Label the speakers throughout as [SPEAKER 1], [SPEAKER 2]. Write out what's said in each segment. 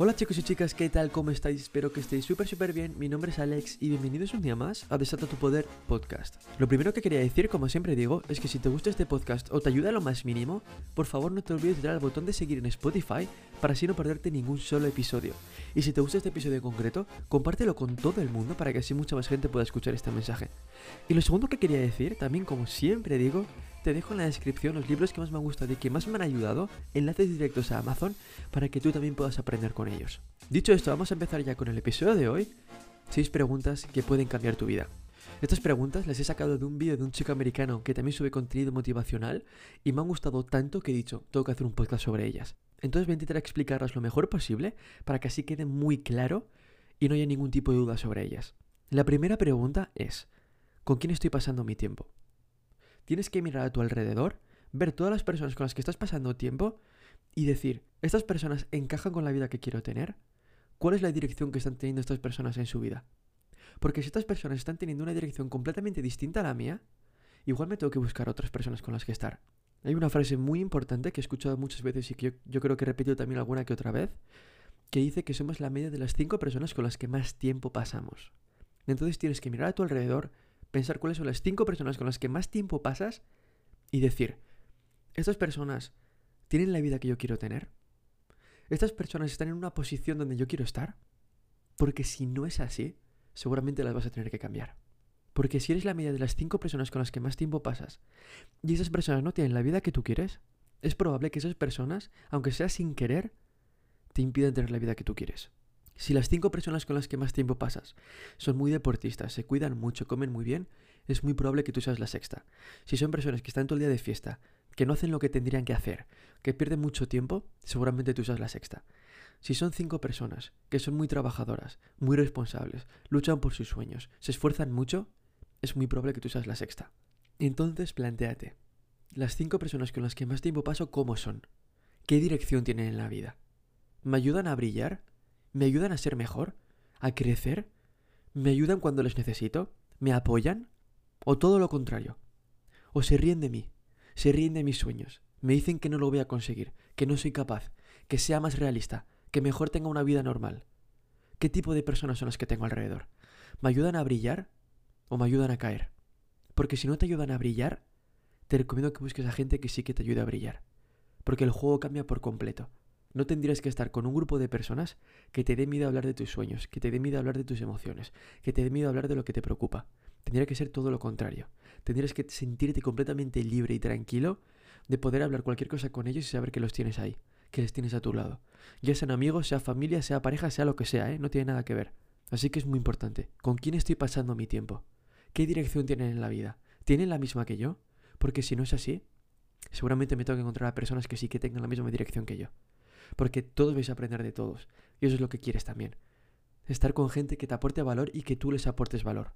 [SPEAKER 1] Hola chicos y chicas, ¿qué tal? ¿Cómo estáis? Espero que estéis súper súper bien. Mi nombre es Alex y bienvenidos un día más a Desata tu Poder Podcast. Lo primero que quería decir, como siempre digo, es que si te gusta este podcast o te ayuda a lo más mínimo, por favor no te olvides de dar al botón de seguir en Spotify para así no perderte ningún solo episodio. Y si te gusta este episodio en concreto, compártelo con todo el mundo para que así mucha más gente pueda escuchar este mensaje. Y lo segundo que quería decir, también como siempre digo, te dejo en la descripción los libros que más me han gustado y que más me han ayudado, enlaces directos a Amazon, para que tú también puedas aprender con ellos. Dicho esto, vamos a empezar ya con el episodio de hoy. 6 preguntas que pueden cambiar tu vida. Estas preguntas las he sacado de un vídeo de un chico americano que también sube contenido motivacional y me han gustado tanto que he dicho, tengo que hacer un podcast sobre ellas. Entonces voy a intentar explicarlas lo mejor posible para que así quede muy claro y no haya ningún tipo de duda sobre ellas. La primera pregunta es, ¿con quién estoy pasando mi tiempo? Tienes que mirar a tu alrededor, ver todas las personas con las que estás pasando tiempo y decir, ¿estas personas encajan con la vida que quiero tener? ¿Cuál es la dirección que están teniendo estas personas en su vida? Porque si estas personas están teniendo una dirección completamente distinta a la mía, igual me tengo que buscar otras personas con las que estar. Hay una frase muy importante que he escuchado muchas veces y que yo, creo que he repetido también alguna que otra vez, que dice que somos la media de las cinco personas con las que más tiempo pasamos. Entonces tienes que mirar a tu alrededor, pensar cuáles son las cinco personas con las que más tiempo pasas y decir, estas personas tienen la vida que yo quiero tener. Estas personas están en una posición donde yo quiero estar. Porque si no es así, seguramente las vas a tener que cambiar. Porque si eres la media de las cinco personas con las que más tiempo pasas y esas personas no tienen la vida que tú quieres, es probable que esas personas, aunque sea sin querer, te impidan tener la vida que tú quieres. Si las cinco personas con las que más tiempo pasas son muy deportistas, se cuidan mucho, comen muy bien, es muy probable que tú seas la sexta. Si son personas que están todo el día de fiesta, que no hacen lo que tendrían que hacer, que pierden mucho tiempo, seguramente tú seas la sexta. Si son cinco personas que son muy trabajadoras, muy responsables, luchan por sus sueños, se esfuerzan mucho, es muy probable que tú seas la sexta. Entonces planteate, las cinco personas con las que más tiempo paso, ¿cómo son? ¿Qué dirección tienen en la vida? ¿Me ayudan a brillar? ¿Me ayudan a ser mejor? ¿A crecer? ¿Me ayudan cuando les necesito? ¿Me apoyan? ¿O todo lo contrario? ¿O se ríen de mí? ¿Se ríen de mis sueños? ¿Me dicen que no lo voy a conseguir? ¿Que no soy capaz? ¿Que sea más realista? ¿Que mejor tenga una vida normal? ¿Qué tipo de personas son las que tengo alrededor? ¿Me ayudan a brillar o me ayudan a caer? Porque si no te ayudan a brillar, te recomiendo que busques a gente que sí que te ayude a brillar. Porque el juego cambia por completo. No tendrías que estar con un grupo de personas que te dé miedo hablar de tus sueños, que te dé miedo hablar de tus emociones, que te dé miedo hablar de lo que te preocupa. Tendría que ser todo lo contrario. Tendrías que sentirte completamente libre y tranquilo de poder hablar cualquier cosa con ellos y saber que los tienes ahí, que les tienes a tu lado. Ya sean amigos, sea familia, sea pareja, sea lo que sea, ¿eh? No tiene nada que ver. Así que es muy importante. ¿Con quién estoy pasando mi tiempo? ¿Qué dirección tienen en la vida? ¿Tienen la misma que yo? Porque si no es así, seguramente me tengo que encontrar a personas que sí que tengan la misma dirección que yo porque todos vais a aprender de todos. Y eso es lo que quieres también. Estar con gente que te aporte valor y que tú les aportes valor.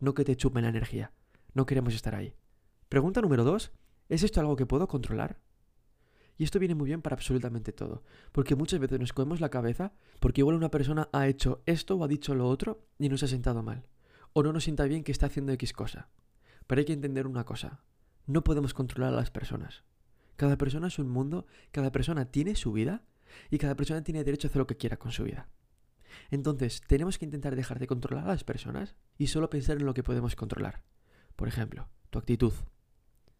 [SPEAKER 1] No que te chupen la energía. No queremos estar ahí. Pregunta número dos. ¿Es esto algo que puedo controlar? Y esto viene muy bien para absolutamente todo. Porque muchas veces nos comemos la cabeza porque igual una persona ha hecho esto o ha dicho lo otro y nos ha sentado mal. O no nos sienta bien que está haciendo X cosa. Pero hay que entender una cosa. No podemos controlar a las personas. Cada persona es un mundo, cada persona tiene su vida y cada persona tiene derecho a hacer lo que quiera con su vida. Entonces, tenemos que intentar dejar de controlar a las personas y solo pensar en lo que podemos controlar. Por ejemplo, tu actitud,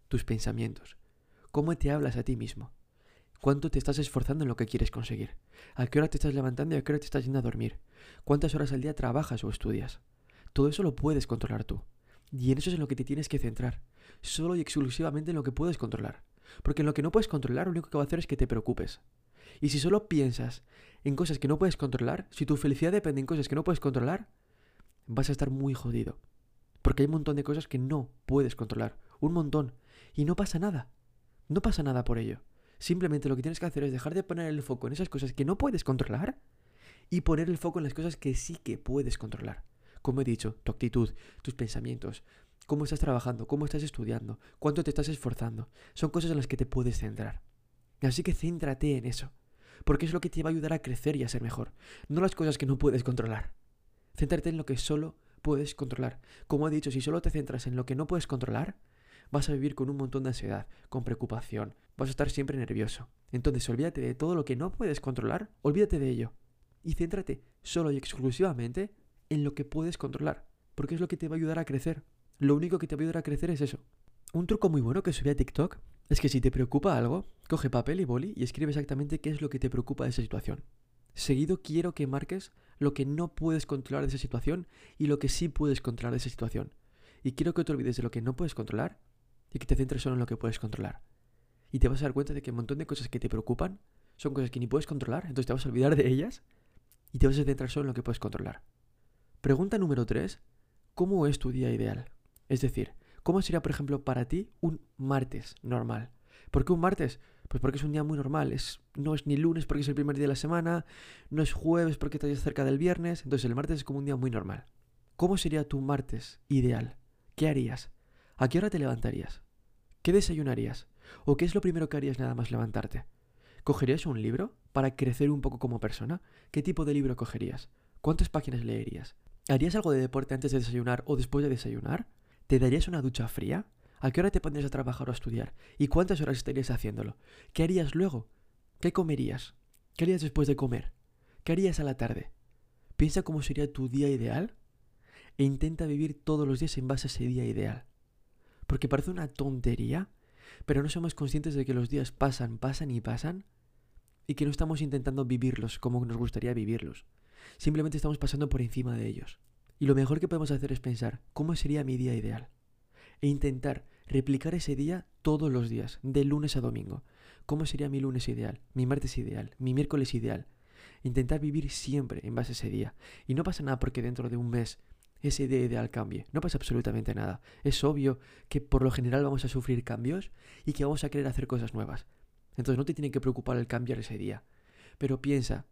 [SPEAKER 1] tus pensamientos, cómo te hablas a ti mismo, cuánto te estás esforzando en lo que quieres conseguir, a qué hora te estás levantando y a qué hora te estás yendo a dormir, cuántas horas al día trabajas o estudias. Todo eso lo puedes controlar tú. Y en eso es en lo que te tienes que centrar, solo y exclusivamente en lo que puedes controlar. Porque en lo que no puedes controlar, lo único que va a hacer es que te preocupes. Y si solo piensas en cosas que no puedes controlar, si tu felicidad depende en cosas que no puedes controlar, vas a estar muy jodido. Porque hay un montón de cosas que no puedes controlar. Un montón. Y no pasa nada. No pasa nada por ello. Simplemente lo que tienes que hacer es dejar de poner el foco en esas cosas que no puedes controlar y poner el foco en las cosas que sí que puedes controlar. Como he dicho, tu actitud, tus pensamientos, cómo estás trabajando, cómo estás estudiando, cuánto te estás esforzando. Son cosas en las que te puedes centrar. Así que céntrate en eso, porque es lo que te va a ayudar a crecer y a ser mejor, no las cosas que no puedes controlar. Céntrate en lo que solo puedes controlar. Como he dicho, si solo te centras en lo que no puedes controlar, vas a vivir con un montón de ansiedad, con preocupación, vas a estar siempre nervioso. Entonces olvídate de todo lo que no puedes controlar, olvídate de ello. y céntrate solo y exclusivamente en lo que puedes controlar, porque es lo que te va a ayudar a crecer. Lo único que te va a a crecer es eso. Un truco muy bueno que subí a TikTok es que si te preocupa algo, coge papel y boli y escribe exactamente qué es lo que te preocupa de esa situación. Seguido quiero que marques lo que no puedes controlar de esa situación y lo que sí puedes controlar de esa situación. Y quiero que te olvides de lo que no puedes controlar y que te centres solo en lo que puedes controlar. Y te vas a dar cuenta de que un montón de cosas que te preocupan son cosas que ni puedes controlar, entonces te vas a olvidar de ellas y te vas a centrar solo en lo que puedes controlar. Pregunta número 3. ¿Cómo es tu día ideal? Es decir, ¿cómo sería, por ejemplo, para ti un martes normal? ¿Por qué un martes? Pues porque es un día muy normal. Es, no es ni lunes porque es el primer día de la semana, no es jueves porque estás cerca del viernes. Entonces el martes es como un día muy normal. ¿Cómo sería tu martes ideal? ¿Qué harías? ¿A qué hora te levantarías? ¿Qué desayunarías? ¿O qué es lo primero que harías nada más levantarte? ¿Cogerías un libro para crecer un poco como persona? ¿Qué tipo de libro cogerías? ¿Cuántas páginas leerías? ¿Harías algo de deporte antes de desayunar o después de desayunar? ¿Te darías una ducha fría? ¿A qué hora te pondrías a trabajar o a estudiar? ¿Y cuántas horas estarías haciéndolo? ¿Qué harías luego? ¿Qué comerías? ¿Qué harías después de comer? ¿Qué harías a la tarde? Piensa cómo sería tu día ideal e intenta vivir todos los días en base a ese día ideal. Porque parece una tontería, pero no somos conscientes de que los días pasan, pasan y pasan y que no estamos intentando vivirlos como nos gustaría vivirlos. Simplemente estamos pasando por encima de ellos. Y lo mejor que podemos hacer es pensar, ¿cómo sería mi día ideal? e intentar replicar ese día todos los días, de lunes a domingo. ¿Cómo sería mi lunes ideal, mi martes ideal, mi miércoles ideal? Intentar vivir siempre en base a ese día. Y no pasa nada porque dentro de un mes ese día ideal cambie. No pasa absolutamente nada. Es obvio que por lo general vamos a sufrir cambios y que vamos a querer hacer cosas nuevas. Entonces no te tiene que preocupar el cambiar ese día. Pero piensa,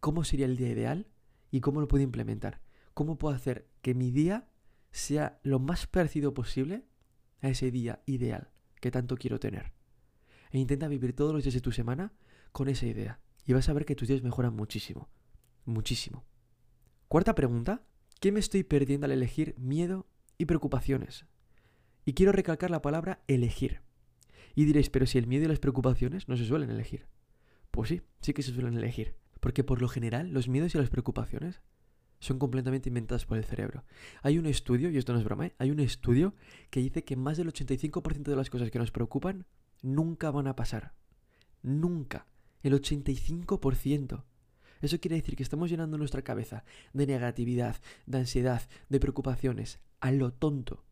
[SPEAKER 1] ¿cómo sería el día ideal y cómo lo puedo implementar? ¿Cómo puedo hacer que mi día sea lo más parecido posible a ese día ideal que tanto quiero tener. E intenta vivir todos los días de tu semana con esa idea. Y vas a ver que tus días mejoran muchísimo. Muchísimo. Cuarta pregunta. ¿Qué me estoy perdiendo al elegir miedo y preocupaciones? Y quiero recalcar la palabra elegir. Y diréis, pero si el miedo y las preocupaciones no se suelen elegir. Pues sí, sí que se suelen elegir. Porque por lo general los miedos y las preocupaciones son completamente inventadas por el cerebro. Hay un estudio, y esto no es broma, ¿eh? hay un estudio que dice que más del 85% de las cosas que nos preocupan nunca van a pasar. Nunca. El 85%. Eso quiere decir que estamos llenando nuestra cabeza de negatividad, de ansiedad, de preocupaciones, a lo tonto.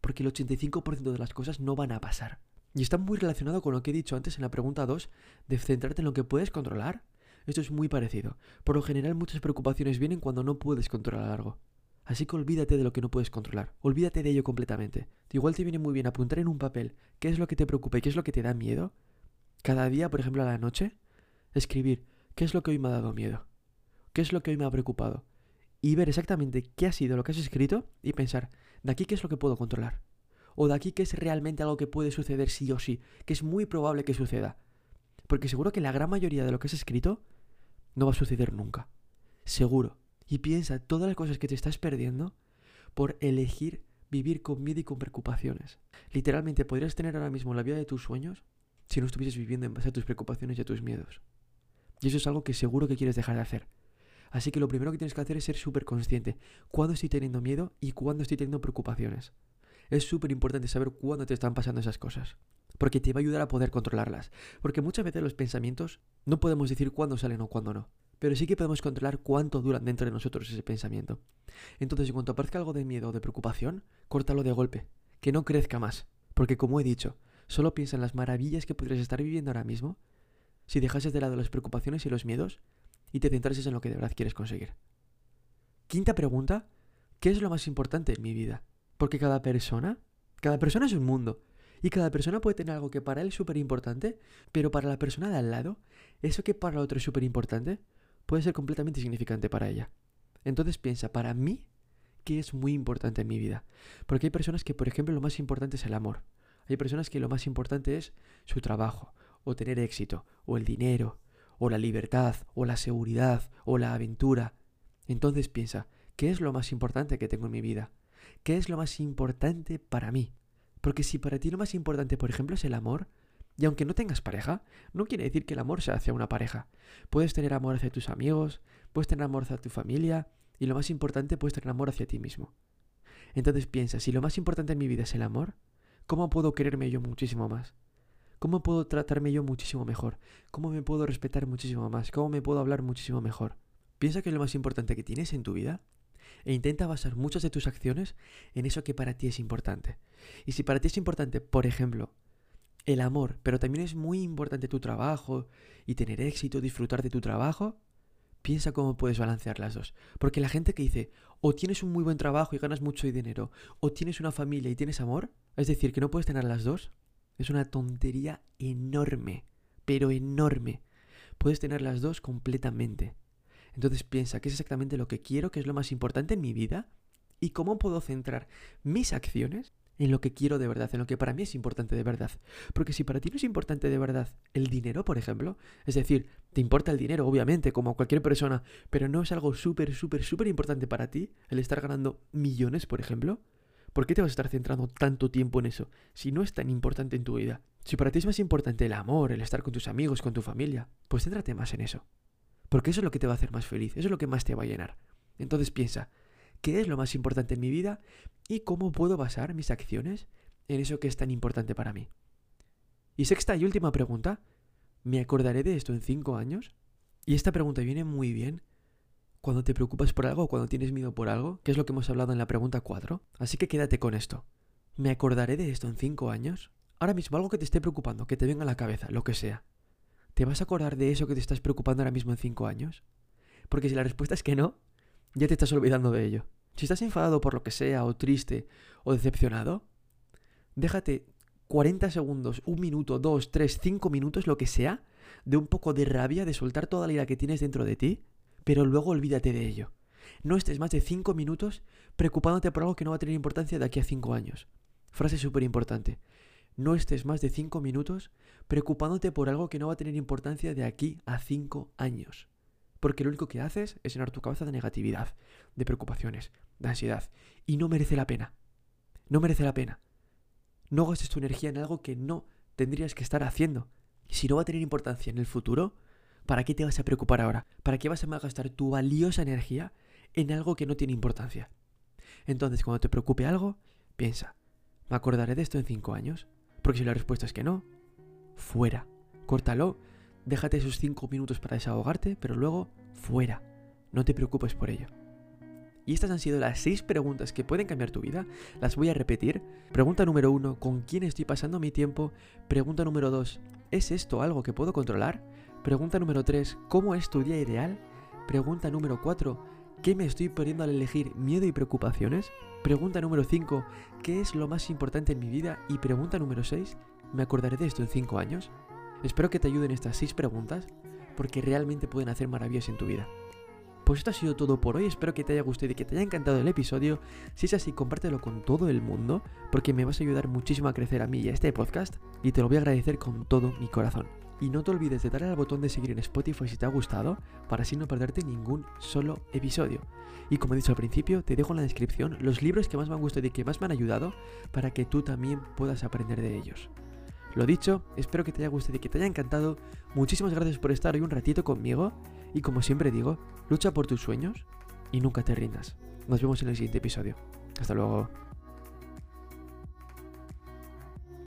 [SPEAKER 1] Porque el 85% de las cosas no van a pasar. Y está muy relacionado con lo que he dicho antes en la pregunta 2, de centrarte en lo que puedes controlar esto es muy parecido. Por lo general muchas preocupaciones vienen cuando no puedes controlar algo. Así que olvídate de lo que no puedes controlar. Olvídate de ello completamente. Igual te viene muy bien apuntar en un papel qué es lo que te preocupa y qué es lo que te da miedo. Cada día, por ejemplo, a la noche, escribir qué es lo que hoy me ha dado miedo. ¿Qué es lo que hoy me ha preocupado? Y ver exactamente qué ha sido lo que has escrito y pensar, de aquí qué es lo que puedo controlar. O de aquí qué es realmente algo que puede suceder sí o sí, que es muy probable que suceda. Porque seguro que la gran mayoría de lo que has escrito no va a suceder nunca. Seguro. Y piensa todas las cosas que te estás perdiendo por elegir vivir con miedo y con preocupaciones. Literalmente podrías tener ahora mismo la vida de tus sueños si no estuvieses viviendo en base a tus preocupaciones y a tus miedos. Y eso es algo que seguro que quieres dejar de hacer. Así que lo primero que tienes que hacer es ser súper consciente. ¿Cuándo estoy teniendo miedo y cuándo estoy teniendo preocupaciones? Es súper importante saber cuándo te están pasando esas cosas porque te va a ayudar a poder controlarlas. Porque muchas veces los pensamientos no podemos decir cuándo salen o cuándo no, pero sí que podemos controlar cuánto duran dentro de nosotros ese pensamiento. Entonces, en cuanto aparezca algo de miedo o de preocupación, córtalo de golpe, que no crezca más, porque como he dicho, solo piensa en las maravillas que podrías estar viviendo ahora mismo si dejases de lado las preocupaciones y los miedos y te centrases en lo que de verdad quieres conseguir. Quinta pregunta, ¿qué es lo más importante en mi vida? Porque cada persona, cada persona es un mundo y cada persona puede tener algo que para él es súper importante, pero para la persona de al lado, eso que para otro es súper importante, puede ser completamente insignificante para ella. Entonces piensa, para mí, ¿qué es muy importante en mi vida? Porque hay personas que, por ejemplo, lo más importante es el amor. Hay personas que lo más importante es su trabajo, o tener éxito, o el dinero, o la libertad, o la seguridad, o la aventura. Entonces piensa, ¿qué es lo más importante que tengo en mi vida? ¿Qué es lo más importante para mí? Porque si para ti lo más importante, por ejemplo, es el amor, Y aunque no tengas pareja, no quiere decir que el amor sea hacia una pareja. Puedes tener amor hacia tus amigos, puedes tener amor hacia tu familia y lo más importante, puedes tener amor hacia ti mismo. Entonces piensa, si lo más importante en mi vida es el amor, ¿cómo puedo quererme yo muchísimo más? ¿Cómo puedo tratarme yo muchísimo mejor? ¿Cómo me puedo respetar muchísimo más? ¿Cómo me puedo hablar muchísimo mejor? Piensa que lo más importante que tienes en tu vida e intenta basar muchas de tus acciones en eso que para ti es importante. Y si para ti es importante, por ejemplo, el amor, pero también es muy importante tu trabajo y tener éxito, disfrutar de tu trabajo, piensa cómo puedes balancear las dos. Porque la gente que dice, o tienes un muy buen trabajo y ganas mucho dinero, o tienes una familia y tienes amor, es decir, que no puedes tener las dos, es una tontería enorme, pero enorme. Puedes tener las dos completamente. Entonces piensa qué es exactamente lo que quiero, qué es lo más importante en mi vida y cómo puedo centrar mis acciones en lo que quiero de verdad, en lo que para mí es importante de verdad. Porque si para ti no es importante de verdad el dinero, por ejemplo, es decir, te importa el dinero, obviamente, como a cualquier persona, pero no es algo súper, súper, súper importante para ti, el estar ganando millones, por ejemplo, ¿por qué te vas a estar centrando tanto tiempo en eso si no es tan importante en tu vida? Si para ti es más importante el amor, el estar con tus amigos, con tu familia, pues céntrate más en eso. Porque eso es lo que te va a hacer más feliz, eso es lo que más te va a llenar. Entonces piensa, ¿qué es lo más importante en mi vida y cómo puedo basar mis acciones en eso que es tan importante para mí? Y sexta y última pregunta, ¿me acordaré de esto en cinco años? Y esta pregunta viene muy bien cuando te preocupas por algo o cuando tienes miedo por algo, que es lo que hemos hablado en la pregunta 4. Así que quédate con esto. ¿Me acordaré de esto en cinco años? Ahora mismo algo que te esté preocupando, que te venga a la cabeza, lo que sea. ¿Te vas a acordar de eso que te estás preocupando ahora mismo en cinco años? Porque si la respuesta es que no, ya te estás olvidando de ello. Si estás enfadado por lo que sea, o triste, o decepcionado, déjate 40 segundos, un minuto, dos, tres, cinco minutos, lo que sea, de un poco de rabia, de soltar toda la ira que tienes dentro de ti, pero luego olvídate de ello. No estés más de cinco minutos preocupándote por algo que no va a tener importancia de aquí a cinco años. Frase súper importante. No estés más de 5 minutos preocupándote por algo que no va a tener importancia de aquí a 5 años. Porque lo único que haces es llenar tu cabeza de negatividad, de preocupaciones, de ansiedad. Y no merece la pena. No merece la pena. No gastes tu energía en algo que no tendrías que estar haciendo. Si no va a tener importancia en el futuro, ¿para qué te vas a preocupar ahora? ¿Para qué vas a gastar tu valiosa energía en algo que no tiene importancia? Entonces, cuando te preocupe algo, piensa, ¿me acordaré de esto en 5 años? Porque si la respuesta es que no, fuera. Córtalo, déjate esos 5 minutos para desahogarte, pero luego fuera. No te preocupes por ello. Y estas han sido las 6 preguntas que pueden cambiar tu vida. Las voy a repetir. Pregunta número 1, ¿con quién estoy pasando mi tiempo? Pregunta número 2, ¿es esto algo que puedo controlar? Pregunta número 3, ¿cómo es tu día ideal? Pregunta número 4, ¿qué me estoy perdiendo al elegir miedo y preocupaciones? Pregunta número 5. ¿Qué es lo más importante en mi vida? Y pregunta número 6. ¿Me acordaré de esto en 5 años? Espero que te ayuden estas 6 preguntas porque realmente pueden hacer maravillas en tu vida. Pues esto ha sido todo por hoy, espero que te haya gustado y que te haya encantado el episodio. Si es así, compártelo con todo el mundo porque me vas a ayudar muchísimo a crecer a mí y a este podcast y te lo voy a agradecer con todo mi corazón. Y no te olvides de darle al botón de seguir en Spotify si te ha gustado, para así no perderte ningún solo episodio. Y como he dicho al principio, te dejo en la descripción los libros que más me han gustado y que más me han ayudado para que tú también puedas aprender de ellos. Lo dicho, espero que te haya gustado y que te haya encantado. Muchísimas gracias por estar hoy un ratito conmigo. Y como siempre digo, lucha por tus sueños y nunca te rindas. Nos vemos en el siguiente episodio. Hasta luego.